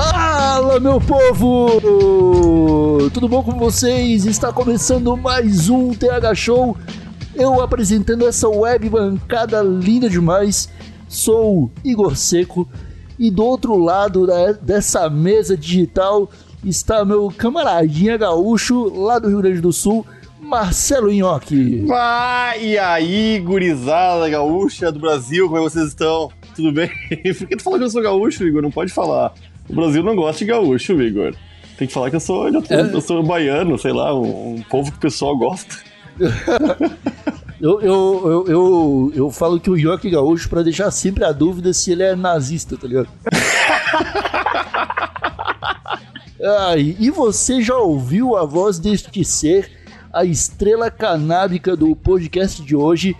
Fala, meu povo! Tudo bom com vocês? Está começando mais um TH Show. Eu apresentando essa web bancada linda demais. Sou Igor Seco e do outro lado da- dessa mesa digital está meu camaradinha gaúcho lá do Rio Grande do Sul, Marcelo Nhoque. Vai, e aí, gurizada gaúcha do Brasil, como é que vocês estão? Tudo bem? Por que tu fala que eu sou gaúcho, Igor? Não pode falar. O Brasil não gosta de gaúcho, Igor. Tem que falar que eu sou, eu sou, eu sou baiano, sei lá, um, um povo que o pessoal gosta. Eu, eu, eu, eu, eu falo que o é gaúcho pra deixar sempre a dúvida se ele é nazista, tá ligado? Ai, e você já ouviu a voz deste ser, a estrela canábica do podcast de hoje,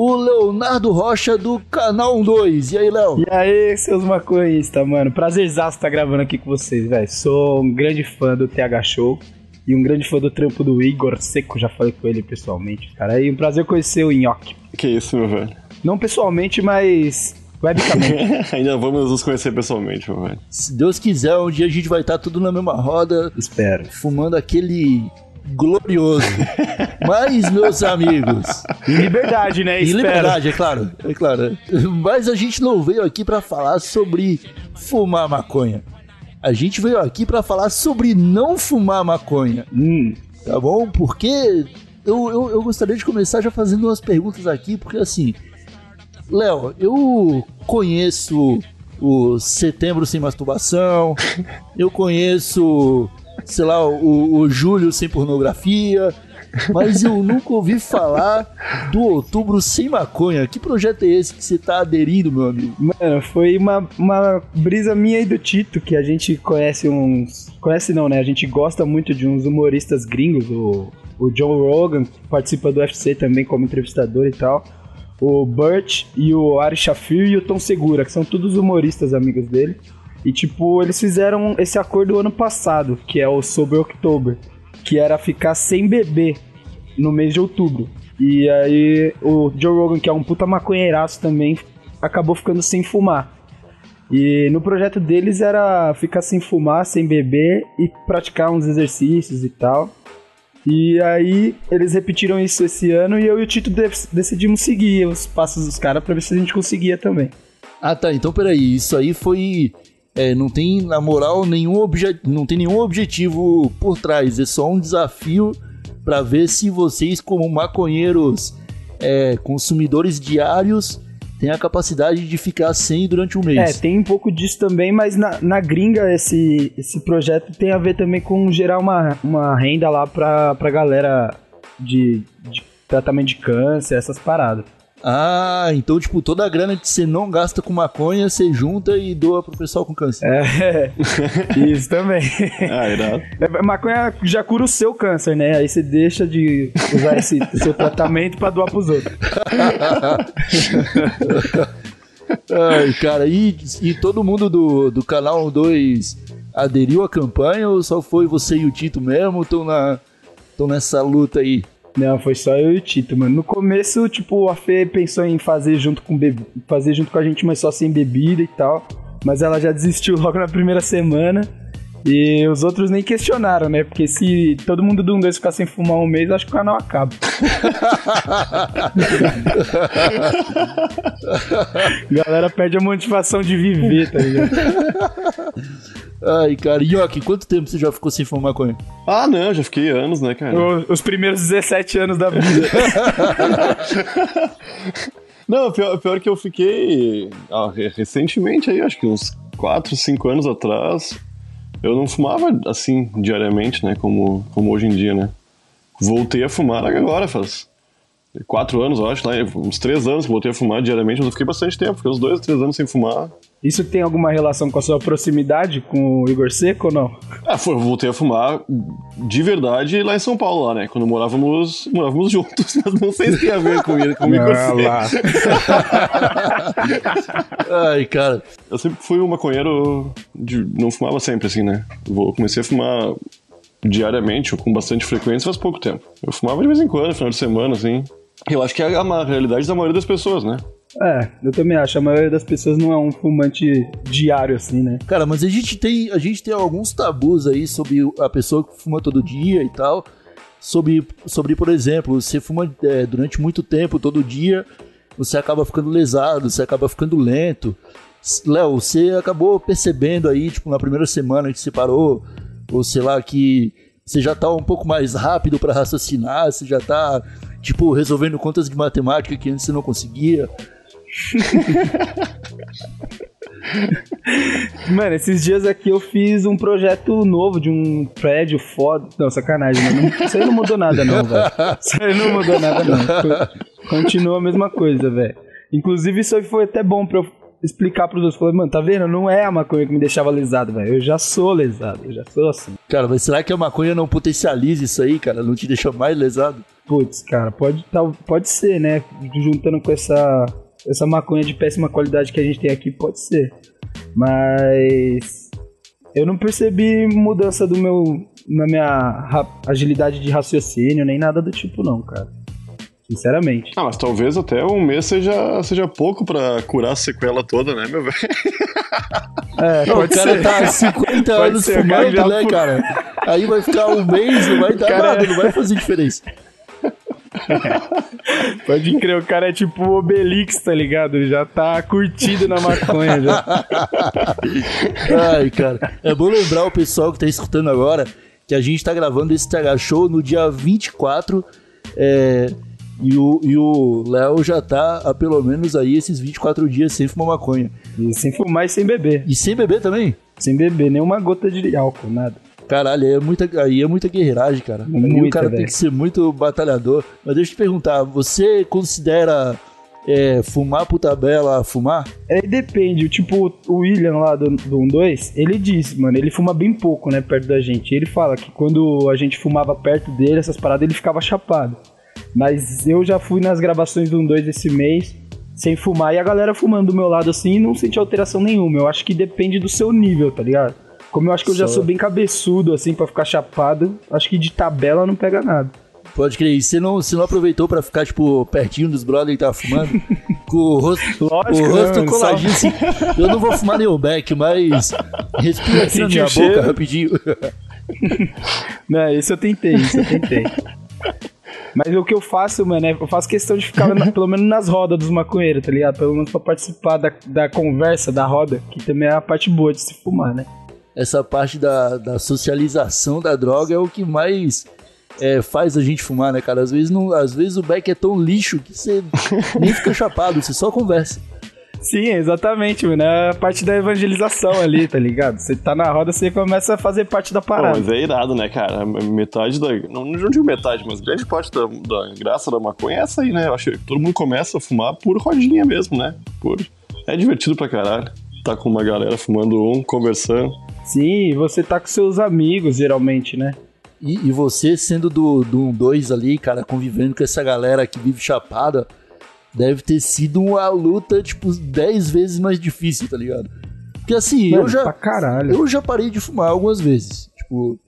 o Leonardo Rocha do Canal 2. E aí, Léo? E aí, seus maconhistas, mano. Prazerzaço estar gravando aqui com vocês, velho. Sou um grande fã do TH Show e um grande fã do trampo do Igor Seco. Já falei com ele pessoalmente, cara. E um prazer conhecer o Nhoque. Que isso, meu velho. Não pessoalmente, mas webicamente. Ainda vamos nos conhecer pessoalmente, meu velho. Se Deus quiser, um dia a gente vai estar tudo na mesma roda, Espero. fumando aquele glorioso. Mas, meus amigos, Em liberdade, né? Em Espero. liberdade, é claro, é claro. Mas a gente não veio aqui pra falar sobre fumar maconha. A gente veio aqui pra falar sobre não fumar maconha, Hum, tá bom? Porque eu, eu, eu gostaria de começar já fazendo umas perguntas aqui, porque assim, Léo, eu conheço o Setembro Sem Masturbação, eu conheço, sei lá, o, o Julho Sem Pornografia, mas eu nunca ouvi falar do Outubro Sem Maconha. Que projeto é esse que você tá aderindo, meu amigo? mano, foi uma, uma brisa minha e do Tito que a gente conhece uns. Conhece não, né? A gente gosta muito de uns humoristas gringos, o, o John Rogan, que participa do UFC também como entrevistador e tal. O Burt e o Ari Shafir e o Tom Segura, que são todos humoristas amigos dele. E tipo, eles fizeram esse acordo ano passado, que é o Sober October, que era ficar sem beber no mês de outubro. E aí o Joe Rogan, que é um puta maconheiraço também, acabou ficando sem fumar. E no projeto deles era ficar sem fumar, sem beber e praticar uns exercícios e tal. E aí eles repetiram isso esse ano e eu e o Tito de- decidimos seguir os passos dos caras pra ver se a gente conseguia também. Ah, tá. Então, peraí. Isso aí foi. É, não tem, na moral, nenhum, obje... não tem nenhum objetivo por trás. É só um desafio pra ver se vocês, como maconheiros é, consumidores diários, têm a capacidade de ficar sem durante um É, mês. tem um pouco disso também, mas na, na gringa esse, esse projeto tem a ver também com gerar uma, uma renda lá pra, pra galera de, de tratamento de câncer, essas paradas. Ah, então, tipo, toda a grana que você não gasta com maconha, você junta e doa pro pessoal com câncer. É, isso também. Ah, irado. É, Maconha já cura o seu câncer, né? Aí você deixa de usar esse seu tratamento pra doar pros outros. Ai, cara, e, e todo mundo do, do canal 2 aderiu à campanha ou só foi você e o Tito mesmo? Estão na, tão nessa luta aí? Não, foi só eu e o Tito, mano. No começo, tipo, a Fê pensou em fazer junto com bebe... fazer junto com a gente, mas só sem bebida e tal. Mas ela já desistiu logo na primeira semana. E os outros nem questionaram, né? Porque se todo mundo do 1 2 ficar sem fumar um mês, acho que o canal acaba. Galera perde a motivação de viver, tá ligado? Ai, cara, Yoki, quanto tempo você já ficou sem fumar maconha? Ah, não, já fiquei anos, né, cara? O- Os primeiros 17 anos da vida. Não, pior, pior que eu fiquei ah, re- recentemente aí, acho que uns 4, 5 anos atrás, eu não fumava assim diariamente, né, como, como hoje em dia, né. Voltei a fumar agora, faz quatro anos, eu acho, lá, uns três anos que voltei a fumar diariamente, mas eu fiquei bastante tempo, fiquei uns dois, três anos sem fumar. Isso tem alguma relação com a sua proximidade com o Igor Seco ou não? Ah, foi, eu voltei a fumar de verdade lá em São Paulo, lá, né? Quando morávamos, morávamos juntos, mas não sei se tem a ver com, ele, com o Igor Ah, lá. Seco. Ai, cara. Eu sempre fui um maconheiro, de, não fumava sempre, assim, né? Eu comecei a fumar diariamente, ou com bastante frequência, faz pouco tempo. Eu fumava de vez em quando, final de semana, assim. Eu acho que é a realidade da maioria das pessoas, né? É, eu também acho. A maioria das pessoas não é um fumante diário assim, né? Cara, mas a gente tem, a gente tem alguns tabus aí sobre a pessoa que fuma todo dia e tal. Sobre, sobre por exemplo, você fuma é, durante muito tempo, todo dia, você acaba ficando lesado, você acaba ficando lento. Léo, você acabou percebendo aí, tipo, na primeira semana que você parou, ou sei lá, que você já tá um pouco mais rápido para raciocinar, você já tá, tipo, resolvendo contas de matemática que antes você não conseguia. Mano, esses dias aqui eu fiz um projeto novo de um prédio foda. Não, sacanagem, mano. Isso aí não mudou nada, não, velho. Isso aí não mudou nada, não. Continua a mesma coisa, velho. Inclusive, isso aí foi até bom pra eu explicar pros outros. Falei, mano, tá vendo? Não é a maconha que me deixava lesado, velho. Eu já sou lesado, eu já sou assim. Cara, mas será que a maconha não potencializa isso aí, cara? Não te deixa mais lesado? Putz, cara, pode, tá, pode ser, né? Juntando com essa, essa maconha de péssima qualidade que a gente tem aqui, pode ser. Mas eu não percebi mudança do meu na minha agilidade de raciocínio, nem nada do tipo não, cara. Sinceramente. Ah, mas talvez até um mês seja, seja pouco pra curar a sequela toda, né, meu velho? É, Não, o cara tá há 50 Pode anos ser, fumando, já né, cara? Aí vai ficar um mês, não vai dar Cara, nada, não vai fazer diferença. Pode crer, o cara é tipo o Obelix, tá ligado? Ele já tá curtido na maconha já. Ai, cara. É bom lembrar o pessoal que tá escutando agora que a gente tá gravando esse TH Show no dia 24. É, e o e o Léo já tá há pelo menos aí esses 24 dias sem fumar maconha. E sem fumar e sem beber. E sem beber também? Sem beber, nenhuma gota de álcool, nada. Caralho, aí é muita, aí é muita guerreiragem, cara. aí o Muita, cara tem velho. que ser muito batalhador. Mas deixa eu te perguntar, você considera é, fumar por tabela fumar? É, depende, tipo, o William lá do, do 1-2, ele disse, mano, ele fuma bem pouco, né, perto da gente. Ele fala que quando a gente fumava perto dele, essas paradas, ele ficava chapado. Mas eu já fui nas gravações do 1-2 esse mês, sem fumar, e a galera fumando do meu lado assim, e não senti alteração nenhuma. Eu acho que depende do seu nível, tá ligado? Como eu acho que eu já Só- sou bem cabeçudo, assim, pra ficar chapado, acho que de tabela não pega nada. Pode crer, e você não, você não aproveitou pra ficar, tipo, pertinho dos brothers que tava fumando? com o rosto, Lógico, o rosto não, coladinho assim. Eu não vou fumar nenhum beck, mas respira aqui na Sentiu minha boca rapidinho. Não, isso eu tentei, isso eu tentei. Mas o que eu faço, mano, é eu faço questão de ficar na- pelo menos nas rodas dos maconheiros, tá ligado? Pelo menos pra participar da, da conversa, da roda, que também é a parte boa de se fumar, né? Essa parte da, da socialização da droga é o que mais é, faz a gente fumar, né, cara? Às vezes, não, às vezes o beck é tão lixo que você nem fica chapado, você só conversa. Sim, exatamente, mano. É a parte da evangelização ali, tá ligado? Você tá na roda, você começa a fazer parte da Pô, parada. mas é irado, né, cara? Metade da. Não, não digo metade, mas grande parte da, da graça da maconha é essa aí, né? Eu acho que todo mundo começa a fumar por rodinha mesmo, né? Por... É divertido pra caralho. Tá com uma galera fumando um, conversando. Sim, você tá com seus amigos, geralmente, né? E, e você sendo do, do 2 ali, cara, convivendo com essa galera que vive chapada, deve ter sido uma luta, tipo, 10 vezes mais difícil, tá ligado? Porque assim, Mano, eu já. pra caralho. Eu já parei de fumar algumas vezes. Tipo,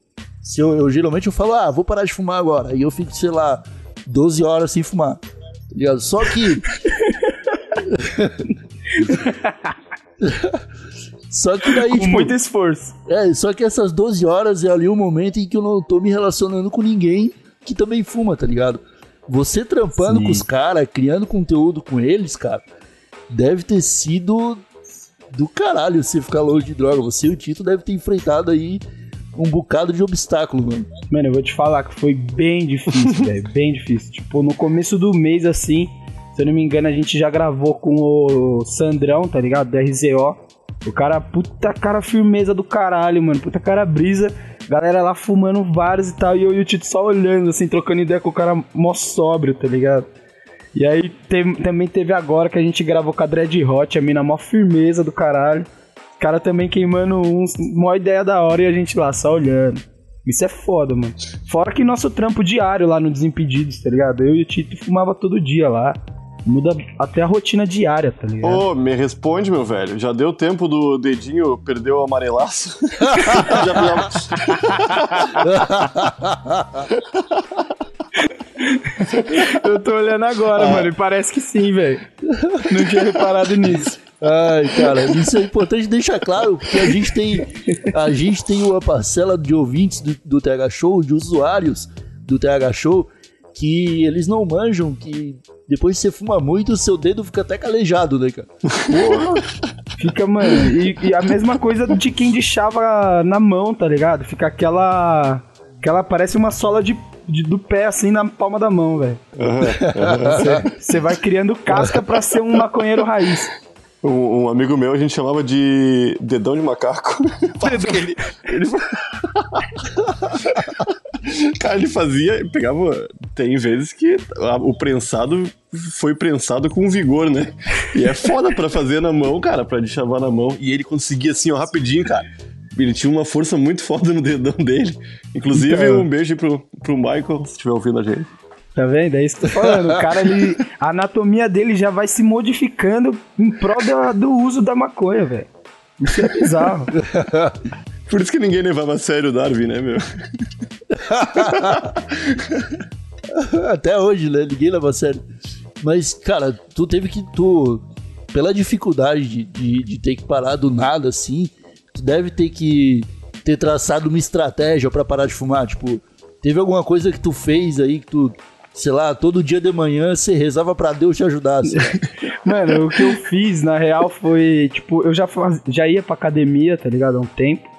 se eu, eu geralmente eu falo, ah, vou parar de fumar agora. E eu fico, sei lá, 12 horas sem fumar. Tá ligado? Só que. Só que daí, Com tipo, muito esforço. é, só que essas 12 horas é ali o momento em que eu não tô me relacionando com ninguém que também fuma, tá ligado? Você trampando Sim. com os caras, criando conteúdo com eles, cara, deve ter sido do caralho você ficar longe de droga. Você e o Tito deve ter enfrentado aí um bocado de obstáculo, mano. Mano, eu vou te falar que foi bem difícil, velho. Bem difícil. Tipo, no começo do mês, assim, se eu não me engano, a gente já gravou com o Sandrão, tá ligado? Do RZO. O cara, puta cara firmeza do caralho, mano. Puta cara brisa. Galera lá fumando vários e tal. E eu e o Tito só olhando, assim, trocando ideia com o cara mó sóbrio, tá ligado? E aí tem- também teve agora que a gente gravou com a Dread Hot, a mina mó firmeza do caralho. Os caras também queimando uns, mó ideia da hora e a gente lá só olhando. Isso é foda, mano. Fora que nosso trampo diário lá no Desimpedidos, tá ligado? Eu e o Tito fumava todo dia lá. Muda até a rotina diária, tá ligado? Ô, me responde, meu velho. Já deu tempo do dedinho perder o amarelaço? já, já... Eu tô olhando agora, mano, e parece que sim, velho. Não tinha reparado nisso. Ai, cara, isso é importante deixar claro, porque a gente tem, a gente tem uma parcela de ouvintes do, do TH Show, de usuários do TH Show, que eles não manjam, que depois que você fuma muito, o seu dedo fica até calejado, né, cara? Porra. Fica, mano. E, e a mesma coisa de quem deixava na mão, tá ligado? Fica aquela. Aquela parece uma sola de, de- do pé assim na palma da mão, velho. Você vai criando casca pra ser um maconheiro raiz. Um, um amigo meu a gente chamava de dedão de macaco. Porque ele, ele... Cara, ele fazia, pegava. Tem vezes que a- o prensado foi prensado com vigor, né? E é foda pra fazer na mão, cara, pra chavar na mão. E ele conseguia assim, ó, rapidinho, cara. Ele tinha uma força muito foda no dedão dele. Inclusive, Então. um beijo pro, pro Michael, se estiver ouvindo a gente. Tá vendo? É isso que eu tô falando. O cara, ele, a anatomia dele já vai se modificando em prol da- do uso da maconha, velho. Isso é bizarro. Por isso que ninguém levava a sério o Darwin, né, meu? Até hoje, né? Ninguém leva a sério. Mas, cara, tu teve que. Tu, pela dificuldade de, de, de ter que parar do nada assim, tu deve ter que ter traçado uma estratégia pra parar de fumar. Tipo, teve alguma coisa que tu fez aí que tu, sei lá, todo dia de manhã você rezava pra Deus te ajudar. assim. Mano, o que eu fiz, na real, foi, tipo, eu já, faz, já ia pra academia, tá ligado? Há um tempo.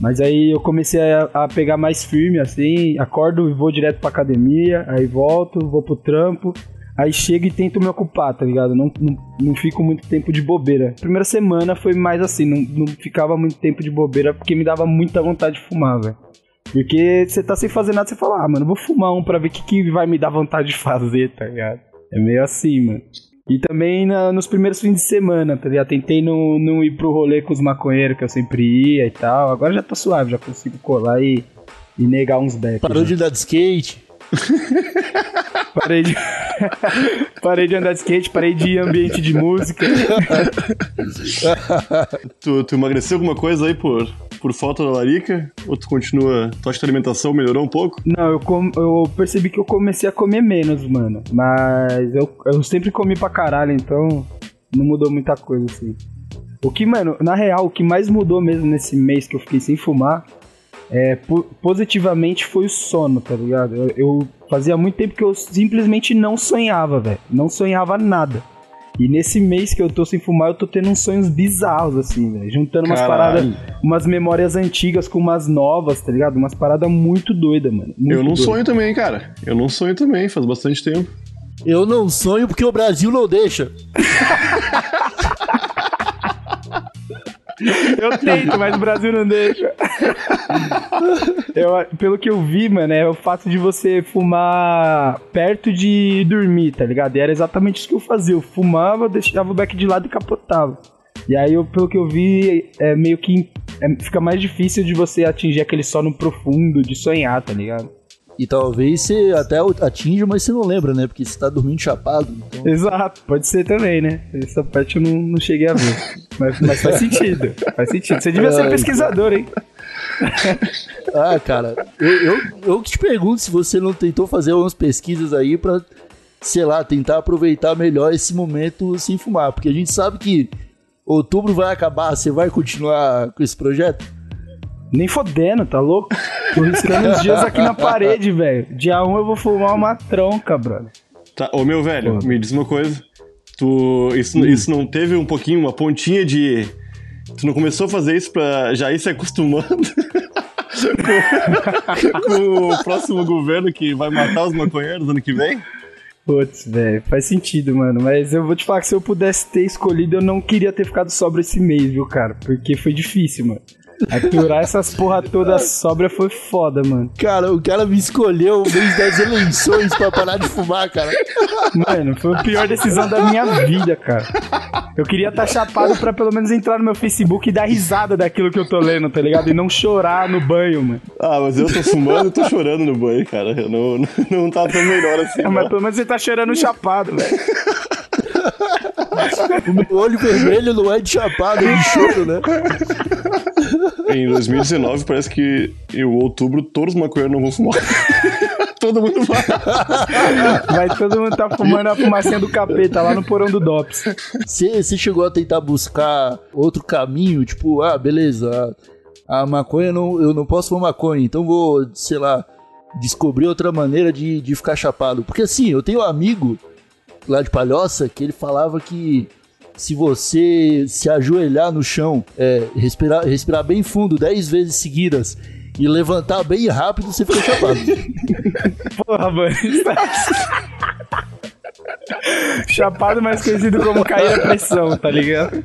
Mas aí eu comecei a, a pegar mais firme, assim, acordo e vou direto pra academia, aí volto, vou pro trampo, aí chego e tento me ocupar, tá ligado? Não, não, não fico muito tempo de bobeira. Primeira semana foi mais assim, não, não ficava muito tempo de bobeira porque me dava muita vontade de fumar, velho. Porque você tá sem fazer nada, você fala, ah, mano, vou fumar um pra ver o que, que vai me dar vontade de fazer, tá ligado? É meio assim, mano. E também na- nos primeiros fins de semana, tá ligado? Tentei não, não ir pro rolê com os maconheiros que eu sempre ia e tal. Agora já tô suave, já consigo colar e, e negar uns becos. Parou já. de andar de skate. Parei de... parei de andar de skate, parei de ir em ambiente de música. Tu, tu emagreceu alguma coisa aí por, por falta da larica? Ou tu continua. Tu acha que a alimentação melhorou um pouco? Não, eu, com- eu percebi que eu comecei a comer menos, mano. Mas eu, eu sempre comi pra caralho, então não mudou muita coisa, assim. O que, mano, na real, o que mais mudou mesmo nesse mês que eu fiquei sem fumar é, po- positivamente foi o sono, tá ligado? Eu, eu fazia muito tempo que eu simplesmente não sonhava, velho. Não sonhava nada. E nesse mês que eu tô sem fumar, eu tô tendo uns sonhos bizarros, assim, velho. Juntando umas Caralho. paradas, umas memórias antigas com umas novas, tá ligado? Umas paradas muito doidas, mano. Muito eu não doida. sonho também, cara. Eu não sonho também, faz bastante tempo. Eu não sonho porque o Brasil não deixa. Eu tento, mas o Brasil não deixa. Eu- pelo que eu vi, mano, é o fato de você fumar perto de dormir, tá ligado? E era exatamente isso que eu fazia. Eu fumava, deixava o beck de lado e capotava. E aí, eu, pelo que eu vi, é meio que é- fica mais difícil de você atingir aquele sono profundo, de sonhar, tá ligado? E talvez você até atinja, mas você não lembra, né? Porque você tá dormindo chapado. Então... Exato, pode ser também, né? Essa parte eu não, não cheguei a ver. Mas, mas faz sentido, faz sentido. Você devia ser Ai, pesquisador, hein? Ah, cara, eu, eu, eu que te pergunto se você não tentou fazer umas pesquisas aí pra, sei lá, tentar aproveitar melhor esse momento sem fumar. Porque a gente sabe que outubro vai acabar, você vai continuar com esse projeto? Nem fodendo, tá louco? Tô riscando os dias aqui na parede, velho. Dia 1 eu vou fumar uma tronca, brother. Tá, ô meu velho, Pô. me diz uma coisa. Tu. Isso, isso não teve um pouquinho, uma pontinha de. Tu não começou a fazer isso pra já ir se acostumando com, com o próximo governo que vai matar os maconheiros ano que vem? Putz, velho, faz sentido, mano. Mas eu vou te falar que se eu pudesse ter escolhido, eu não queria ter ficado sobra esse mês, viu, cara? Porque foi difícil, mano. Aturar essas porra toda sobra foi foda, mano. Cara, o cara me escolheu no mês das eleições pra parar de fumar, cara. Mano, foi a pior decisão da minha vida, cara. Eu queria estar chapado pra pelo menos entrar no meu Facebook e dar risada daquilo que eu tô lendo, tá ligado? E não chorar no banho, mano. Ah, mas eu tô fumando e tô chorando no banho, cara. Eu não, não, não tá tão melhor assim. É, mas pelo menos você tá chorando chapado, velho. O meu olho vermelho não é de chapado, é de choro, né? Em 2019 parece que em outubro todos os maconheiros não vão fumar. Todo mundo vai. Vai todo mundo tá fumando a fumacinha do capeta lá no porão do DOPS. Você você chegou a tentar buscar outro caminho, tipo, ah, beleza, a, a maconha não, eu não posso fumar maconha, então vou, sei lá, descobrir outra maneira de, de ficar chapado. Porque assim, eu tenho um amigo lá de Palhoça que ele falava que se você se ajoelhar no chão, é, respirar, respirar bem fundo 10 vezes seguidas e levantar bem rápido, você fica chapado. Porra, mano. Chapado mais conhecido como cair a pressão, tá ligado?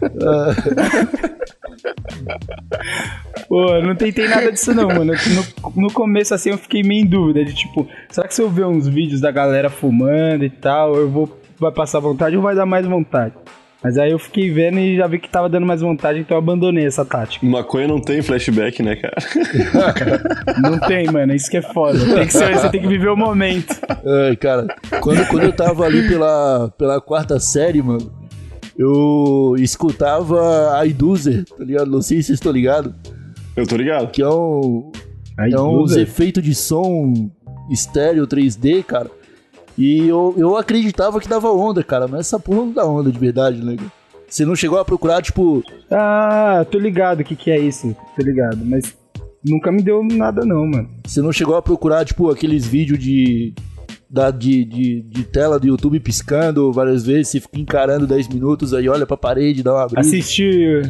Pô, não tentei nada disso não, mano. No, no começo, assim, eu fiquei meio em dúvida de tipo, será que se eu ver uns vídeos da galera fumando e tal, eu vou vai passar vontade ou vai dar mais vontade? Mas aí eu fiquei vendo e já vi que tava dando mais vontade, então eu abandonei essa tática. Maconha não tem flashback, né, cara? Não tem, mano, isso que é foda. Tem que ser, você tem que viver o momento. Ai, cara, quando, quando eu tava ali pela, pela quarta série, mano, eu escutava a Iduzer, tá ligado? Não sei se vocês estão ligados. Eu tô ligado. Que é um. É uns efeitos de som estéreo 3D, cara. E eu, eu acreditava que dava onda, cara, mas essa porra não dá onda de verdade, né? cara? Você não chegou a procurar, tipo, Ah, tô ligado o que que é isso. Tô ligado, mas nunca me deu nada não, mano. você não chegou a procurar, tipo, aqueles vídeos de, da, de, de, de tela do YouTube piscando várias vezes, você fica encarando 10 minutos, aí olha pra parede, dá uma brisa. Assisti,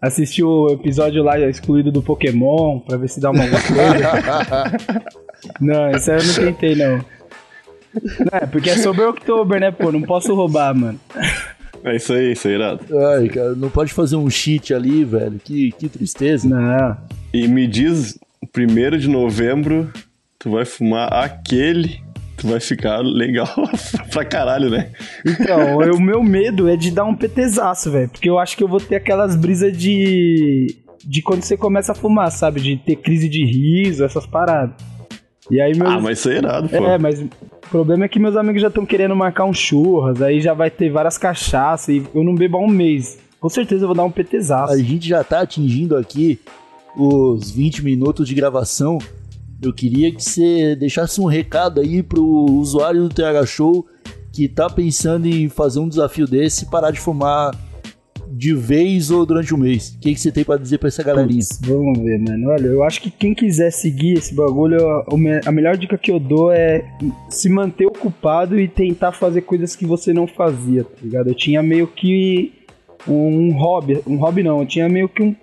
assisti o episódio lá excluído do Pokémon pra ver se dá uma coisa. não, isso aí eu não tentei não. Não, é porque é sobre o October, né, pô? Não posso roubar, mano. É isso aí, isso aí, irado. Ai, cara, não pode fazer um cheat ali, velho. Que, que tristeza. Não. E me diz, 1 de novembro, tu vai fumar aquele, tu vai ficar legal pra caralho, né? Então, o meu medo é de dar um PTzaço, velho. Porque eu acho que eu vou ter aquelas brisas de. de quando você começa a fumar, sabe? De ter crise de riso, essas paradas. E aí meus. Ah, mas isso é irado, pô. É, mas o problema é que meus amigos já estão querendo marcar um churras, aí já vai ter várias cachaças e eu não bebo há um mês. Com certeza eu vou dar um PTzaço. A gente já tá atingindo aqui os 20 minutos de gravação. Eu queria que você deixasse um recado aí pro usuário do TH Show que tá pensando em fazer um desafio desse e parar de fumar de vez ou durante um mês. O que, que você tem pra dizer pra essa galerinha? Putz, vamos ver, mano. Olha, eu acho que quem quiser seguir esse bagulho, o a melhor dica que eu dou é se manter ocupado e tentar fazer coisas que você não fazia, tá ligado? Eu tinha meio que um hobby, um hobby não, eu tinha meio que um,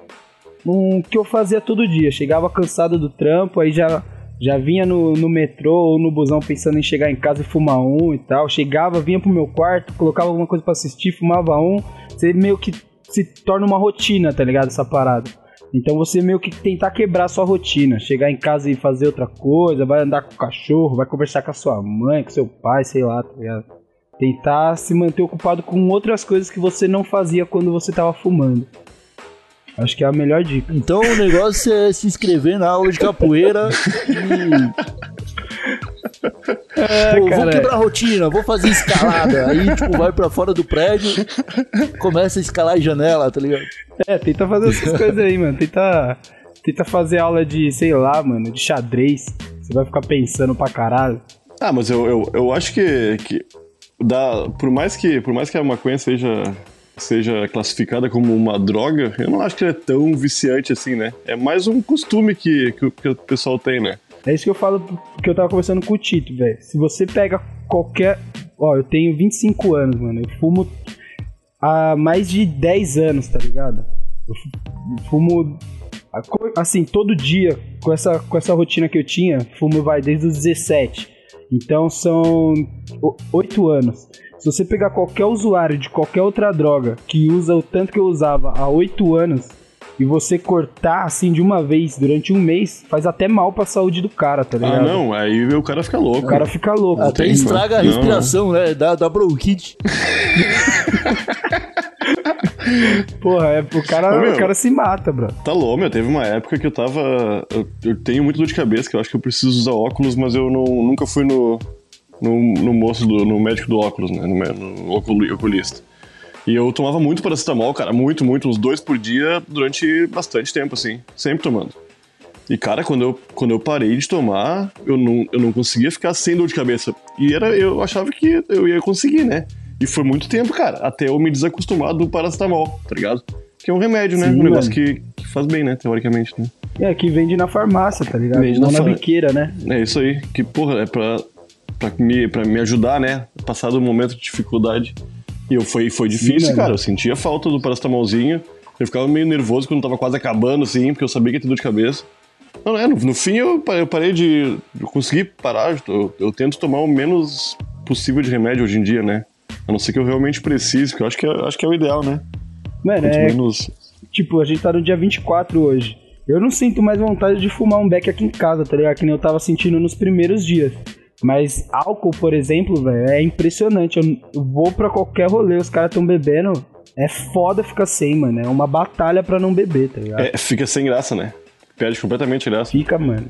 um que eu fazia todo dia. Chegava cansado do trampo, aí já já vinha no, no metrô ou no busão pensando em chegar em casa e fumar um e tal. Chegava, vinha pro meu quarto, colocava alguma coisa pra assistir, fumava um. Você meio que se torna uma rotina, tá ligado? Essa parada. Então você meio que tentar quebrar sua rotina. Chegar em casa e fazer outra coisa, vai andar com o cachorro, vai conversar com a sua mãe, com seu pai, sei lá, tá ligado? Tentar se manter ocupado com outras coisas que você não fazia quando você tava fumando. Acho que é a melhor dica. Então o negócio é se inscrever na aula de capoeira e. É, Pô, vou quebrar a rotina, vou fazer escalada. Aí, tipo, vai pra fora do prédio, começa a escalar em janela, tá ligado? É, tenta fazer essas coisas aí, mano. Tenta, tenta fazer aula de, sei lá, mano, de xadrez. Você vai ficar pensando pra caralho. Ah, mas eu, eu, eu acho que, que dá, por, mais que, por mais que a maconha seja, seja classificada como uma droga, eu não acho que ela é tão viciante assim, né? É mais um costume que, que, o- que o pessoal tem, né? É isso que eu falo que eu tava conversando com o Tito, velho. Se você pega qualquer. Ó, eu tenho 25 anos, mano. Eu fumo há mais de 10 anos, tá ligado? Eu fu- fumo. Assim, todo dia, com essa, com essa rotina que eu tinha, fumo vai desde os 17. Então são 8 anos. Se você pegar qualquer usuário de qualquer outra droga que usa o tanto que eu usava há 8 anos, E você cortar assim de uma vez durante um mês faz até mal pra saúde do cara, tá ligado? Ah, não, aí o cara fica louco. O cara fica louco. Até tem, estraga a não. respiração, né? Da, da bronquite. Porra, é, o, cara, Ô, meu. o cara se mata, bro. Tá louco, meu. Teve uma época que eu tava. Eu, eu tenho muito dor de cabeça, que eu acho que eu preciso usar óculos, mas eu não, nunca fui no, no, no moço, do, no médico do óculos, né? No, no oculi- oculista. E eu tomava muito paracetamol, cara, muito, muito, uns dois por dia durante bastante tempo, assim. Sempre tomando. E, cara, quando eu, quando eu parei de tomar, eu não, eu não conseguia ficar sem dor de cabeça. E era, eu achava que eu ia conseguir, né? E foi muito tempo, cara, até eu me desacostumar do paracetamol, tá ligado? Que é um remédio, né? Sim, um negócio que, que faz bem, né? Teoricamente, né? É, que vende na farmácia, tá ligado? Vende Não na na biqueira, né? É isso aí. Que, porra, é pra, pra, me, pra me ajudar, né? Passar do momento de dificuldade. E eu, foi, foi difícil, mano. cara. Eu sentia falta do paracetamolzinho. Eu ficava meio nervoso quando tava quase acabando, assim, porque eu sabia que ia ter dor de cabeça. Não, é, no, no fim eu parei, eu parei de. Eu consegui parar. Eu, eu tento tomar o menos possível de remédio hoje em dia, né? A não ser que eu realmente precise, porque eu acho que é, acho que é o ideal, né? Mano, é menos. tipo, a gente tá no dia 24 hoje. Eu não sinto mais vontade de fumar um beck aqui em casa, tá ligado? Que nem eu tava sentindo nos primeiros dias. Mas álcool, por exemplo, velho, é impressionante. Eu, vou pra qualquer rolê, os caras tão bebendo. É foda ficar sem, mano. É uma batalha pra não beber, tá ligado? É, fica sem graça, né? Perde completamente graça. Fica, mano.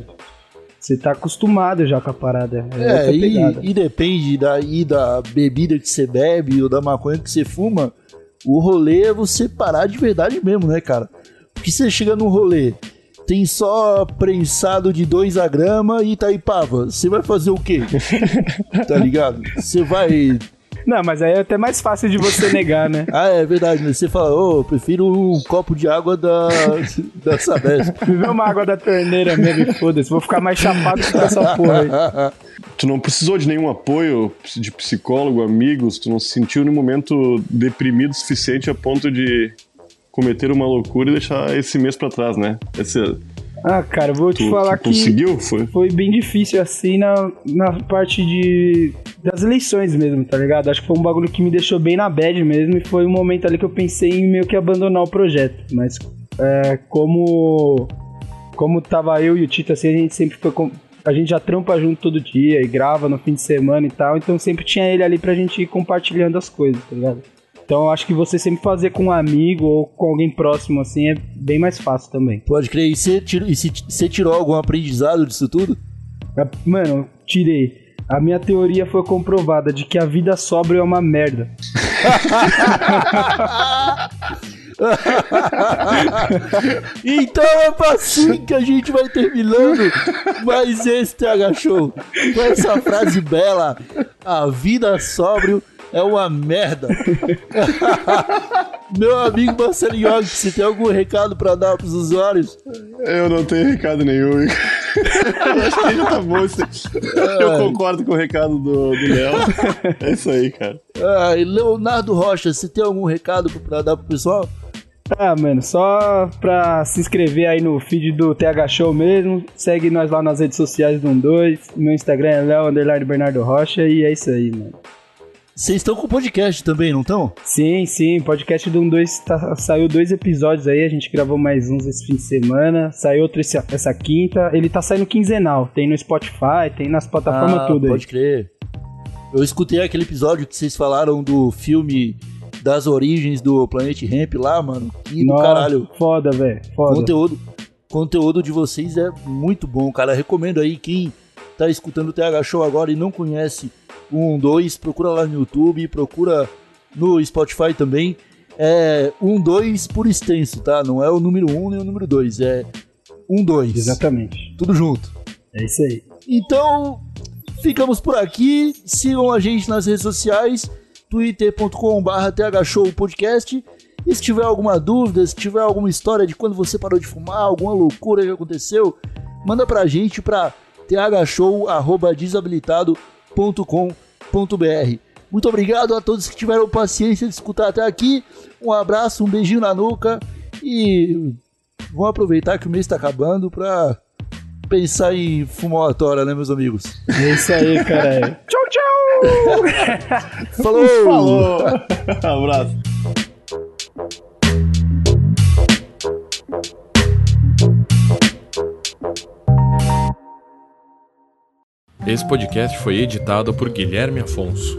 Você tá acostumado já com a parada. É, É, e, e depende daí da bebida que você bebe ou da maconha que você fuma. O rolê é você parar de verdade mesmo, né, cara? Porque você chega num rolê, tem só prensado de 2 a grama e Itaipava. Você vai fazer o quê? tá ligado? Você vai. Não, mas aí é até mais fácil de você negar, né? Ah, é verdade, né? Você fala, ô, eu prefiro um copo de água da, da Sabesp. Beber uma água da torneira mesmo foda-se. Vou ficar mais chapado que essa porra aí. Tu não precisou de nenhum apoio de psicólogo, amigos, tu não se sentiu no momento deprimido o suficiente a ponto de cometer uma loucura e deixar esse mês pra trás, né? Esse, Ah, cara, eu vou te tu, falar tu que conseguiu? Foi? foi bem difícil assim na, na parte de das eleições mesmo, tá ligado? Acho que foi um bagulho que me deixou bem na bad mesmo e foi um momento ali que eu pensei em meio que abandonar o projeto. Mas é, como como tava eu e o Tito assim, a gente sempre foi com- a gente já trampa junto todo dia e grava no fim de semana e tal, então sempre tinha ele ali pra gente ir compartilhando as coisas, tá ligado? Então eu acho que você sempre fazer com um amigo ou com alguém próximo assim é bem mais fácil também. Pode crer. E você tirou, e você tirou algum aprendizado disso tudo? A- Mano, tirei. A minha teoria foi comprovada de que a vida sóbria é uma merda. então é assim que a gente vai terminando mais esse TH Show. Com essa frase bela: A vida sóbrio é uma merda. Meu amigo Marcelo Yogi, você tem algum recado pra dar pros usuários? Eu não tenho recado nenhum. Acho que já tá bom. esse- Eu concordo com o recado do do Léo. É isso aí, cara. Ah, e Leonardo Rocha, você tem algum recado pra dar pro pessoal? Ah, mano, só pra se inscrever aí no feed do TH Show mesmo. Segue nós lá nas redes sociais do 12. Meu Instagram é Léo Underline Bernardo Rocha e é isso aí, mano. Vocês estão com podcast também, não estão? Sim, sim, podcast do 12 tá, saiu dois episódios aí, a gente gravou mais uns esse fim de semana. Saiu outro esse- essa quinta. Ele tá saindo quinzenal. Tem no Spotify, tem nas plataformas Ah, tudo aí. Pode crer. Eu escutei aquele episódio que vocês falaram do filme das origens do Planet Ramp lá, mano. Que do Nossa, caralho. Foda, velho. Foda. Conteúdo, conteúdo de vocês é muito bom, cara. Recomendo aí quem tá escutando o TH Show agora e não conhece o 12, procura lá no YouTube, procura no Spotify também. É 12 por extenso, tá? Não é o número 1 nem o número 2, é 12. Exatamente. Tudo junto. É isso aí. Então, ficamos por aqui. Sigam a gente nas redes sociais, twitter.com.br thshowpodcast. E se tiver alguma dúvida, se tiver alguma história de quando você parou de fumar, alguma loucura que aconteceu, manda pra gente pra thshow.desabilitado.com.br. Muito obrigado a todos que tiveram paciência de escutar até aqui. Um abraço, um beijinho na nuca e vamos aproveitar que o mês está acabando pra pensar em fumar né, meus amigos? É isso aí, cara. tchau, tchau! Falou! Falou! Abraço. Esse podcast foi editado por Guilherme Afonso.